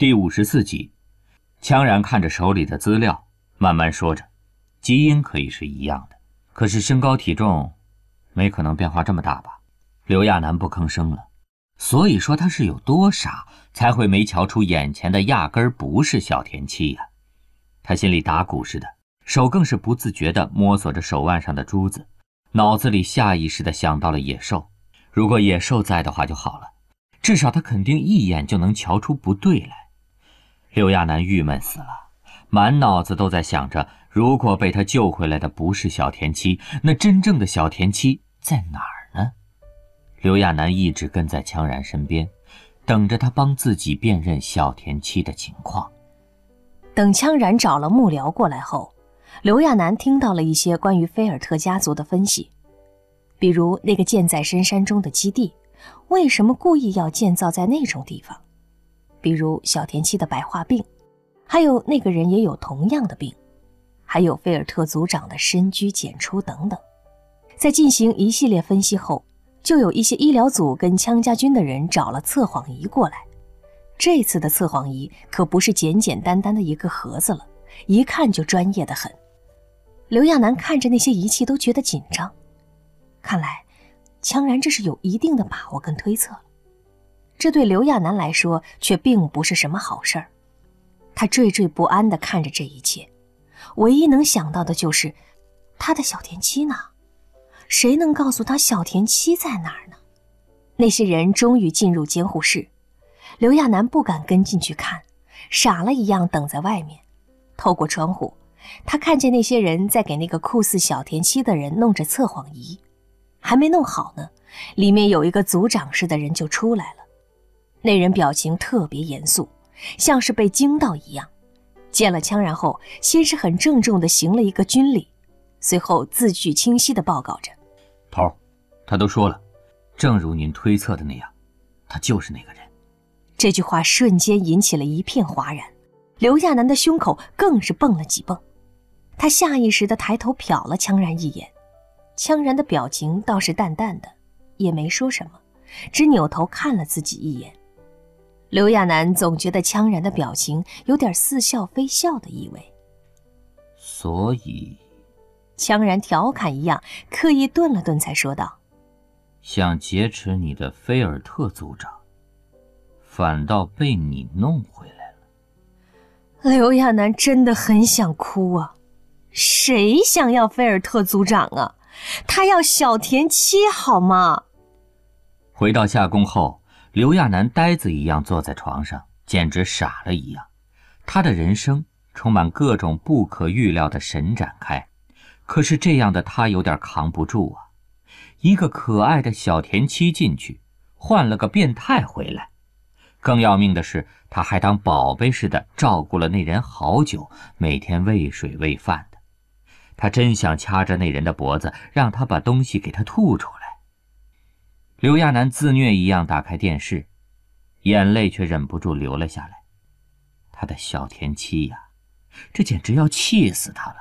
第五十四集，羌然看着手里的资料，慢慢说着：“基因可以是一样的，可是身高体重，没可能变化这么大吧？”刘亚楠不吭声了。所以说他是有多傻，才会没瞧出眼前的压根儿不是小田七呀？他心里打鼓似的，手更是不自觉地摸索着手腕上的珠子，脑子里下意识地想到了野兽。如果野兽在的话就好了，至少他肯定一眼就能瞧出不对来。刘亚楠郁闷死了，满脑子都在想着：如果被他救回来的不是小田七，那真正的小田七在哪儿呢？刘亚楠一直跟在羌然身边，等着他帮自己辨认小田七的情况。等羌然找了幕僚过来后，刘亚楠听到了一些关于菲尔特家族的分析，比如那个建在深山中的基地，为什么故意要建造在那种地方？比如小田七的白化病，还有那个人也有同样的病，还有菲尔特族长的深居简出等等。在进行一系列分析后。就有一些医疗组跟羌家军的人找了测谎仪过来。这次的测谎仪可不是简简单单的一个盒子了，一看就专业的很。刘亚楠看着那些仪器都觉得紧张，看来羌然这是有一定的把握跟推测了。这对刘亚楠来说却并不是什么好事儿，他惴惴不安地看着这一切，唯一能想到的就是他的小田七呢？谁能告诉他小田七在哪儿呢？那些人终于进入监护室，刘亚楠不敢跟进去看，傻了一样等在外面。透过窗户，他看见那些人在给那个酷似小田七的人弄着测谎仪，还没弄好呢，里面有一个组长似的人就出来了。那人表情特别严肃，像是被惊到一样。见了枪，然后先是很郑重地行了一个军礼，随后字句清晰地报告着。头，他都说了，正如您推测的那样，他就是那个人。这句话瞬间引起了一片哗然，刘亚楠的胸口更是蹦了几蹦，他下意识地抬头瞟了羌然一眼，羌然的表情倒是淡淡的，也没说什么，只扭头看了自己一眼。刘亚楠总觉得羌然的表情有点似笑非笑的意味，所以。羌然调侃一样，刻意顿了顿，才说道：“想劫持你的菲尔特族长，反倒被你弄回来了。”刘亚楠真的很想哭啊！谁想要菲尔特族长啊？他要小田七好吗？回到夏宫后，刘亚楠呆子一样坐在床上，简直傻了一样。他的人生充满各种不可预料的神展开。可是这样的他有点扛不住啊！一个可爱的小田七进去，换了个变态回来。更要命的是，他还当宝贝似的照顾了那人好久，每天喂水喂饭的。他真想掐着那人的脖子，让他把东西给他吐出来。刘亚楠自虐一样打开电视，眼泪却忍不住流了下来。他的小田七呀，这简直要气死他了！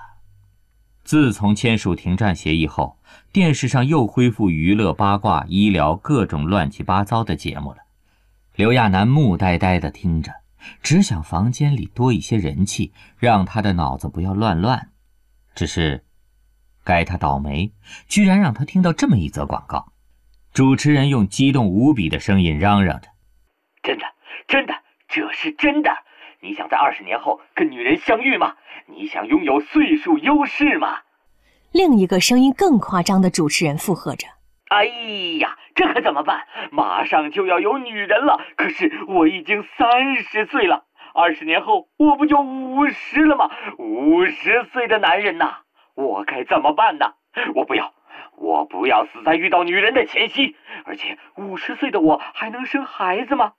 自从签署停战协议后，电视上又恢复娱乐、八卦、医疗各种乱七八糟的节目了。刘亚楠木呆呆地听着，只想房间里多一些人气，让他的脑子不要乱乱。只是，该他倒霉，居然让他听到这么一则广告。主持人用激动无比的声音嚷嚷着：“真的，真的，这是真的！你想在二十年后跟女人相遇吗？”你想拥有岁数优势吗？另一个声音更夸张的主持人附和着：“哎呀，这可怎么办？马上就要有女人了，可是我已经三十岁了，二十年后我不就五十了吗？五十岁的男人呐，我该怎么办呢？我不要，我不要死在遇到女人的前夕，而且五十岁的我还能生孩子吗？”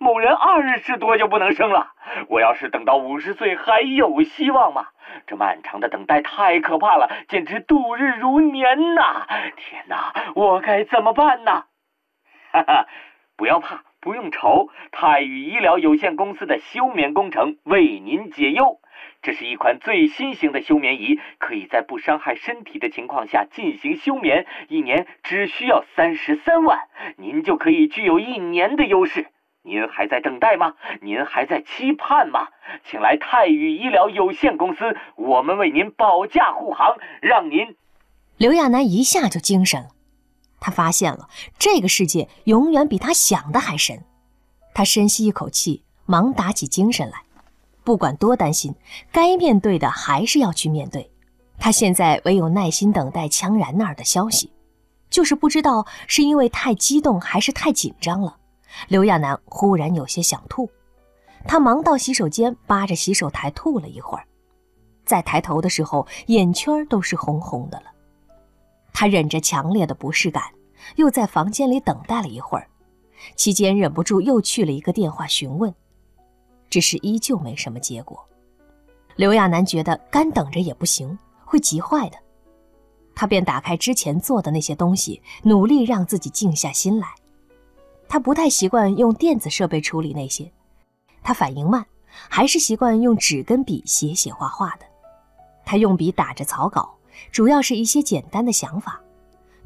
某人二十多就不能生了，我要是等到五十岁还有希望吗？这漫长的等待太可怕了，简直度日如年呐！天哪，我该怎么办呢？哈哈，不要怕，不用愁，泰宇医疗有限公司的休眠工程为您解忧。这是一款最新型的休眠仪，可以在不伤害身体的情况下进行休眠，一年只需要三十三万，您就可以具有一年的优势。您还在等待吗？您还在期盼吗？请来泰宇医疗有限公司，我们为您保驾护航，让您……刘亚楠一下就精神了，他发现了这个世界永远比他想的还深。他深吸一口气，忙打起精神来。不管多担心，该面对的还是要去面对。他现在唯有耐心等待羌然那儿的消息，就是不知道是因为太激动还是太紧张了。刘亚楠忽然有些想吐，他忙到洗手间，扒着洗手台吐了一会儿。再抬头的时候，眼圈都是红红的了。他忍着强烈的不适感，又在房间里等待了一会儿，期间忍不住又去了一个电话询问，只是依旧没什么结果。刘亚楠觉得干等着也不行，会急坏的。他便打开之前做的那些东西，努力让自己静下心来。他不太习惯用电子设备处理那些，他反应慢，还是习惯用纸跟笔写写画画的。他用笔打着草稿，主要是一些简单的想法，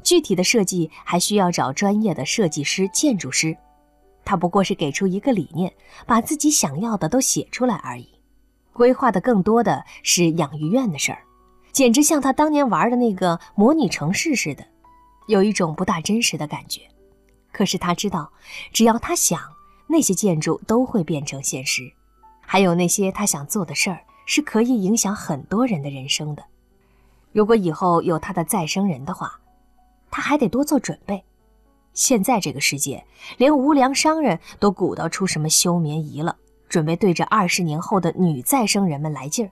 具体的设计还需要找专业的设计师、建筑师。他不过是给出一个理念，把自己想要的都写出来而已。规划的更多的是养育院的事儿，简直像他当年玩的那个模拟城市似的，有一种不大真实的感觉。可是他知道，只要他想，那些建筑都会变成现实。还有那些他想做的事儿，是可以影响很多人的人生的。如果以后有他的再生人的话，他还得多做准备。现在这个世界，连无良商人都鼓捣出什么休眠仪了，准备对着二十年后的女再生人们来劲儿。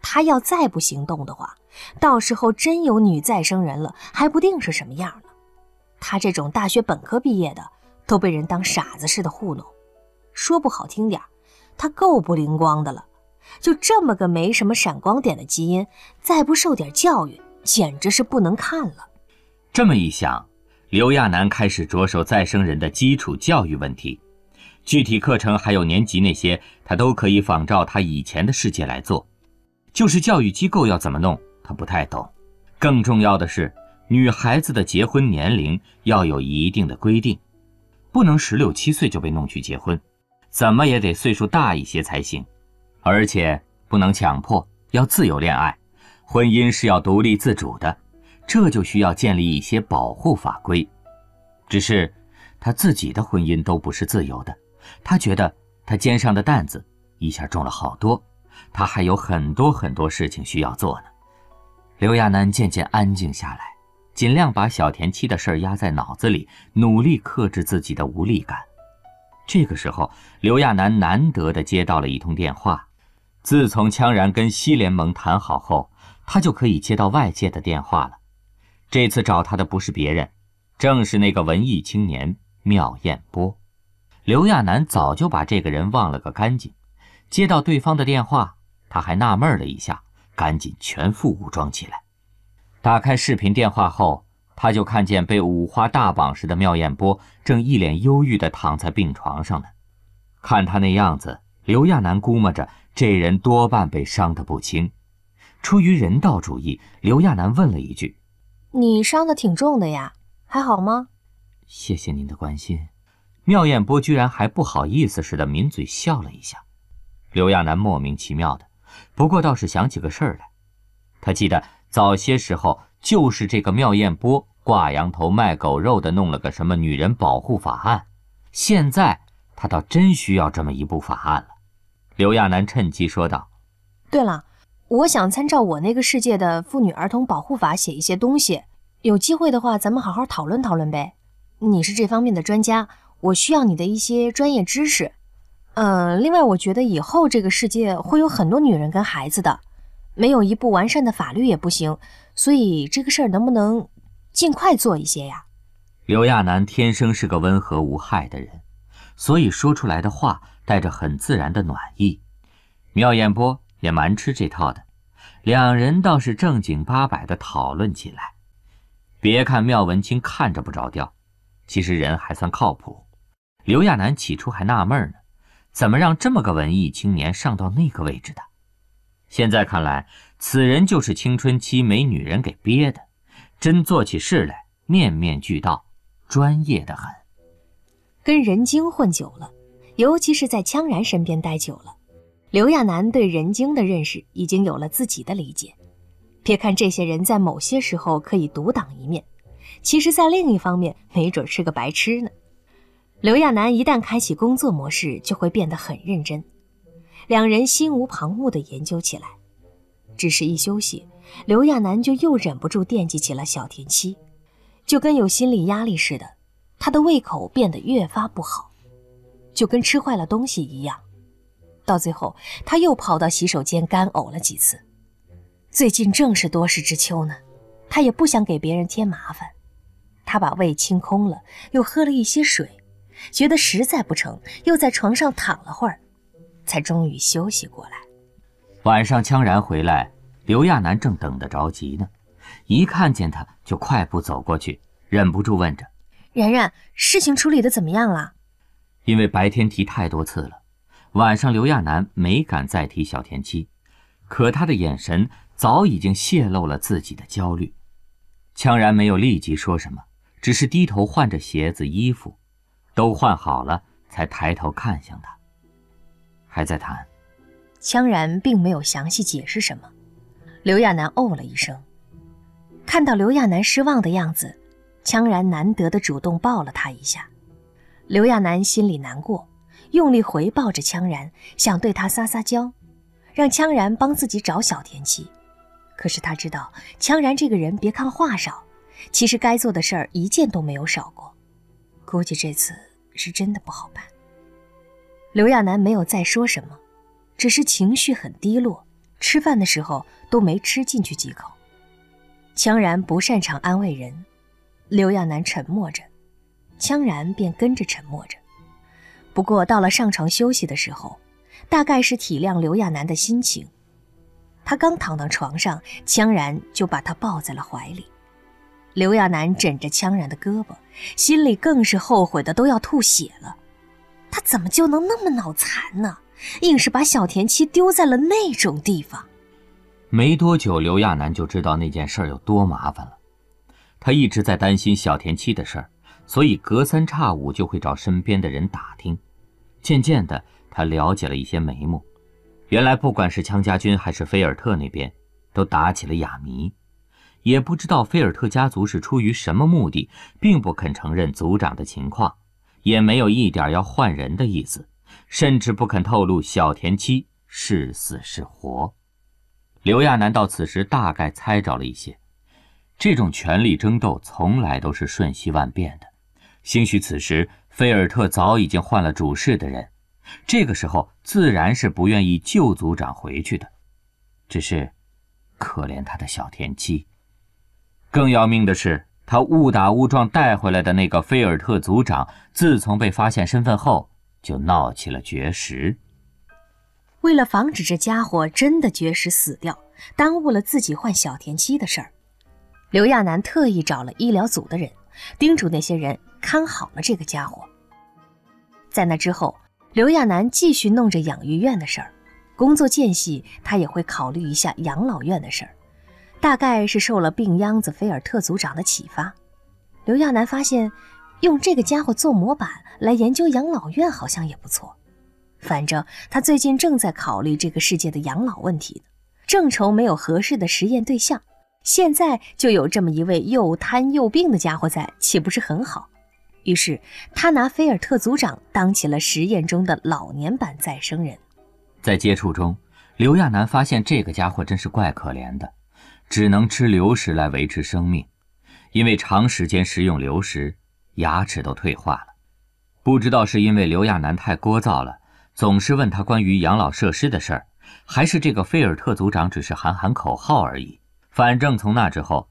他要再不行动的话，到时候真有女再生人了，还不定是什么样呢。他这种大学本科毕业的，都被人当傻子似的糊弄。说不好听点他够不灵光的了。就这么个没什么闪光点的基因，再不受点教育，简直是不能看了。这么一想，刘亚楠开始着手再生人的基础教育问题。具体课程还有年级那些，他都可以仿照他以前的世界来做。就是教育机构要怎么弄，他不太懂。更重要的是。女孩子的结婚年龄要有一定的规定，不能十六七岁就被弄去结婚，怎么也得岁数大一些才行，而且不能强迫，要自由恋爱，婚姻是要独立自主的，这就需要建立一些保护法规。只是他自己的婚姻都不是自由的，他觉得他肩上的担子一下重了好多，他还有很多很多事情需要做呢。刘亚楠渐渐安静下来。尽量把小田七的事儿压在脑子里，努力克制自己的无力感。这个时候，刘亚楠难得的接到了一通电话。自从羌然跟西联盟谈好后，他就可以接到外界的电话了。这次找他的不是别人，正是那个文艺青年妙艳波。刘亚楠早就把这个人忘了个干净。接到对方的电话，他还纳闷了一下，赶紧全副武装起来。打开视频电话后，他就看见被五花大绑似的妙艳波正一脸忧郁地躺在病床上呢。看他那样子，刘亚楠估摸着这人多半被伤得不轻。出于人道主义，刘亚楠问了一句：“你伤的挺重的呀，还好吗？”“谢谢您的关心。”妙艳波居然还不好意思似的抿嘴笑了一下。刘亚楠莫名其妙的，不过倒是想起个事儿来，他记得。早些时候，就是这个妙艳波挂羊头卖狗肉的，弄了个什么女人保护法案。现在他倒真需要这么一部法案了。刘亚楠趁机说道：“对了，我想参照我那个世界的妇女儿童保护法写一些东西。有机会的话，咱们好好讨论讨论呗。你是这方面的专家，我需要你的一些专业知识。嗯，另外，我觉得以后这个世界会有很多女人跟孩子的。”没有一部完善的法律也不行，所以这个事儿能不能尽快做一些呀？刘亚楠天生是个温和无害的人，所以说出来的话带着很自然的暖意。妙艳波也蛮吃这套的，两人倒是正经八百的讨论起来。别看妙文清看着不着调，其实人还算靠谱。刘亚楠起初还纳闷呢，怎么让这么个文艺青年上到那个位置的？现在看来，此人就是青春期没女人给憋的，真做起事来面面俱到，专业的很。跟人精混久了，尤其是在羌然身边待久了，刘亚楠对人精的认识已经有了自己的理解。别看这些人在某些时候可以独当一面，其实，在另一方面，没准是个白痴呢。刘亚楠一旦开启工作模式，就会变得很认真。两人心无旁骛地研究起来。只是一休息，刘亚楠就又忍不住惦记起了小田七，就跟有心理压力似的，他的胃口变得越发不好，就跟吃坏了东西一样。到最后，他又跑到洗手间干呕了几次。最近正是多事之秋呢，他也不想给别人添麻烦。他把胃清空了，又喝了一些水，觉得实在不成，又在床上躺了会儿，才终于休息过来。晚上，羌然回来，刘亚楠正等得着急呢，一看见他就快步走过去，忍不住问着：“然然，事情处理的怎么样了？”因为白天提太多次了，晚上刘亚楠没敢再提小田七，可他的眼神。早已经泄露了自己的焦虑，羌然没有立即说什么，只是低头换着鞋子、衣服，都换好了，才抬头看向他。还在谈，羌然并没有详细解释什么。刘亚楠哦了一声，看到刘亚楠失望的样子，羌然难得的主动抱了他一下。刘亚楠心里难过，用力回抱着羌然，想对他撒撒娇，让羌然帮自己找小田七。可是他知道，羌然这个人，别看话少，其实该做的事儿一件都没有少过。估计这次是真的不好办。刘亚楠没有再说什么，只是情绪很低落，吃饭的时候都没吃进去几口。羌然不擅长安慰人，刘亚楠沉默着，羌然便跟着沉默着。不过到了上床休息的时候，大概是体谅刘亚楠的心情。他刚躺到床上，羌然就把他抱在了怀里。刘亚楠枕着羌然的胳膊，心里更是后悔的都要吐血了。他怎么就能那么脑残呢？硬是把小田七丢在了那种地方。没多久，刘亚楠就知道那件事有多麻烦了。他一直在担心小田七的事儿，所以隔三差五就会找身边的人打听。渐渐的，他了解了一些眉目。原来，不管是羌家军还是菲尔特那边，都打起了哑谜。也不知道菲尔特家族是出于什么目的，并不肯承认族长的情况，也没有一点要换人的意思，甚至不肯透露小田七是死是活。刘亚楠到此时大概猜着了一些，这种权力争斗从来都是瞬息万变的。兴许此时菲尔特早已经换了主事的人。这个时候自然是不愿意旧族长回去的，只是可怜他的小田七。更要命的是，他误打误撞带回来的那个菲尔特族长，自从被发现身份后，就闹起了绝食。为了防止这家伙真的绝食死掉，耽误了自己换小田七的事儿，刘亚楠特意找了医疗组的人，叮嘱那些人看好了这个家伙。在那之后。刘亚楠继续弄着养育院的事儿，工作间隙他也会考虑一下养老院的事儿。大概是受了病秧子菲尔特族长的启发，刘亚楠发现用这个家伙做模板来研究养老院好像也不错。反正他最近正在考虑这个世界的养老问题呢，正愁没有合适的实验对象，现在就有这么一位又贪又病的家伙在，岂不是很好？于是，他拿菲尔特族长当起了实验中的老年版再生人。在接触中，刘亚楠发现这个家伙真是怪可怜的，只能吃流食来维持生命。因为长时间食用流食，牙齿都退化了。不知道是因为刘亚楠太聒噪了，总是问他关于养老设施的事儿，还是这个菲尔特族长只是喊喊口号而已。反正从那之后。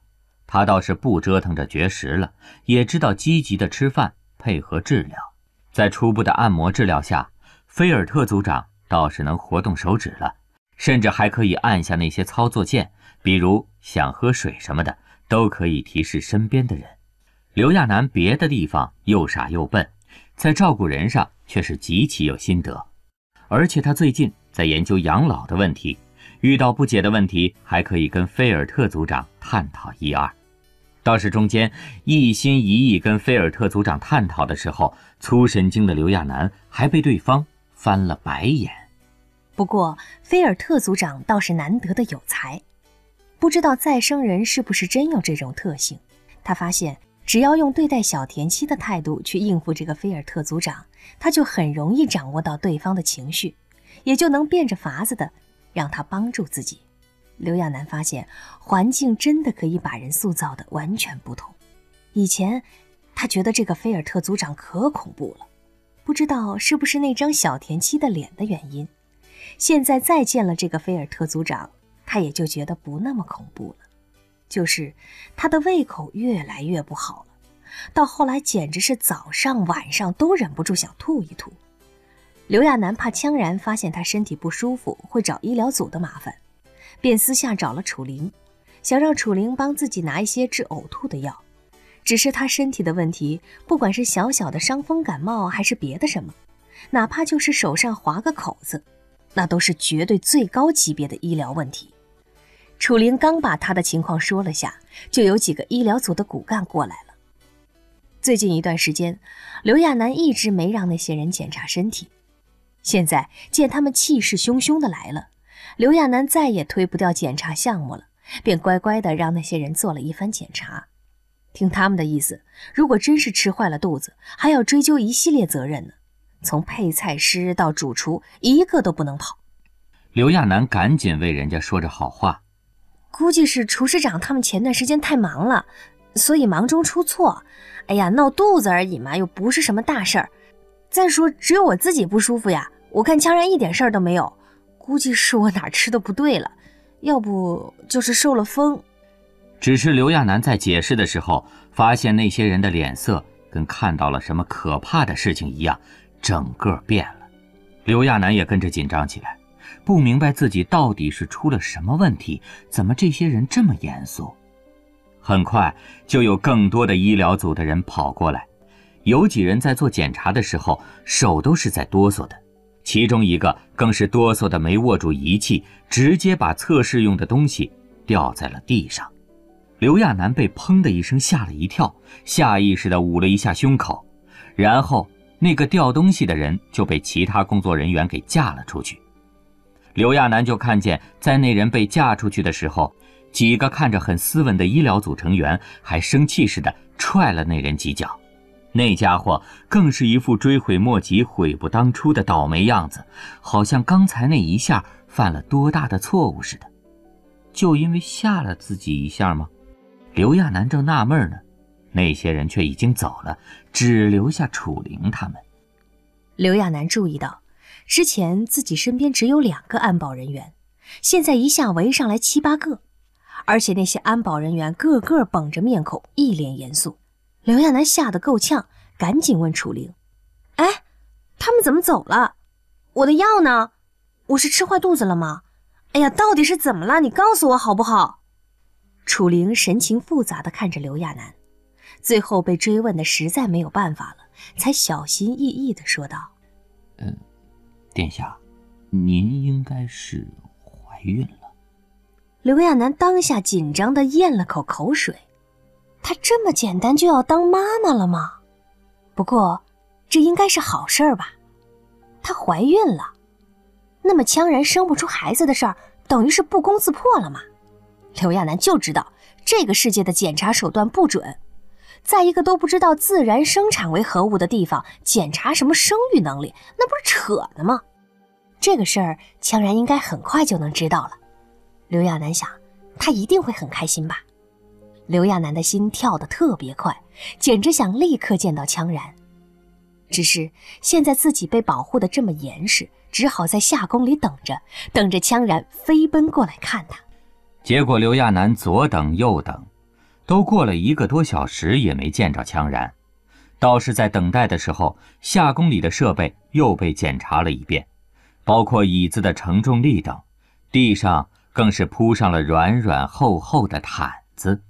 他倒是不折腾着绝食了，也知道积极的吃饭配合治疗，在初步的按摩治疗下，菲尔特组长倒是能活动手指了，甚至还可以按下那些操作键，比如想喝水什么的，都可以提示身边的人。刘亚楠别的地方又傻又笨，在照顾人上却是极其有心得，而且他最近在研究养老的问题，遇到不解的问题还可以跟菲尔特组长探讨一二。倒是中间一心一意跟菲尔特组长探讨的时候，粗神经的刘亚楠还被对方翻了白眼。不过菲尔特组长倒是难得的有才，不知道再生人是不是真有这种特性。他发现，只要用对待小田七的态度去应付这个菲尔特组长，他就很容易掌握到对方的情绪，也就能变着法子的让他帮助自己。刘亚楠发现，环境真的可以把人塑造的完全不同。以前，他觉得这个菲尔特组长可恐怖了，不知道是不是那张小田七的脸的原因。现在再见了这个菲尔特组长，他也就觉得不那么恐怖了。就是他的胃口越来越不好了，到后来简直是早上晚上都忍不住想吐一吐。刘亚楠怕羌然发现他身体不舒服会找医疗组的麻烦。便私下找了楚灵，想让楚灵帮自己拿一些治呕吐的药。只是他身体的问题，不管是小小的伤风感冒，还是别的什么，哪怕就是手上划个口子，那都是绝对最高级别的医疗问题。楚灵刚把他的情况说了下，就有几个医疗组的骨干过来了。最近一段时间，刘亚楠一直没让那些人检查身体，现在见他们气势汹汹的来了。刘亚楠再也推不掉检查项目了，便乖乖地让那些人做了一番检查。听他们的意思，如果真是吃坏了肚子，还要追究一系列责任呢。从配菜师到主厨，一个都不能跑。刘亚楠赶紧为人家说着好话，估计是厨师长他们前段时间太忙了，所以忙中出错。哎呀，闹肚子而已嘛，又不是什么大事儿。再说，只有我自己不舒服呀，我看羌然一点事儿都没有。估计是我哪吃的不对了，要不就是受了风。只是刘亚楠在解释的时候，发现那些人的脸色跟看到了什么可怕的事情一样，整个变了。刘亚楠也跟着紧张起来，不明白自己到底是出了什么问题，怎么这些人这么严肃？很快就有更多的医疗组的人跑过来，有几人在做检查的时候手都是在哆嗦的。其中一个更是哆嗦的没握住仪器，直接把测试用的东西掉在了地上。刘亚楠被砰的一声吓了一跳，下意识地捂了一下胸口，然后那个掉东西的人就被其他工作人员给架了出去。刘亚楠就看见，在那人被架出去的时候，几个看着很斯文的医疗组成员还生气似的踹了那人几脚。那家伙更是一副追悔莫及、悔不当初的倒霉样子，好像刚才那一下犯了多大的错误似的。就因为吓了自己一下吗？刘亚楠正纳闷呢，那些人却已经走了，只留下楚灵他们。刘亚楠注意到，之前自己身边只有两个安保人员，现在一下围上来七八个，而且那些安保人员个个绷着面孔，一脸严肃。刘亚楠吓得够呛，赶紧问楚灵：“哎，他们怎么走了？我的药呢？我是吃坏肚子了吗？哎呀，到底是怎么了？你告诉我好不好？”楚灵神情复杂地看着刘亚楠，最后被追问的实在没有办法了，才小心翼翼地说道：“嗯，殿下，您应该是怀孕了。”刘亚楠当下紧张地咽了口口水。她这么简单就要当妈妈了吗？不过，这应该是好事儿吧？她怀孕了，那么羌然生不出孩子的事儿，等于是不攻自破了吗？刘亚楠就知道这个世界的检查手段不准，在一个都不知道自然生产为何物的地方检查什么生育能力，那不是扯呢吗？这个事儿，羌然应该很快就能知道了。刘亚楠想，他一定会很开心吧。刘亚楠的心跳得特别快，简直想立刻见到羌然。只是现在自己被保护的这么严实，只好在下宫里等着，等着羌然飞奔过来看他。结果刘亚楠左等右等，都过了一个多小时也没见着羌然。倒是在等待的时候，下宫里的设备又被检查了一遍，包括椅子的承重力等，地上更是铺上了软软厚厚的毯子。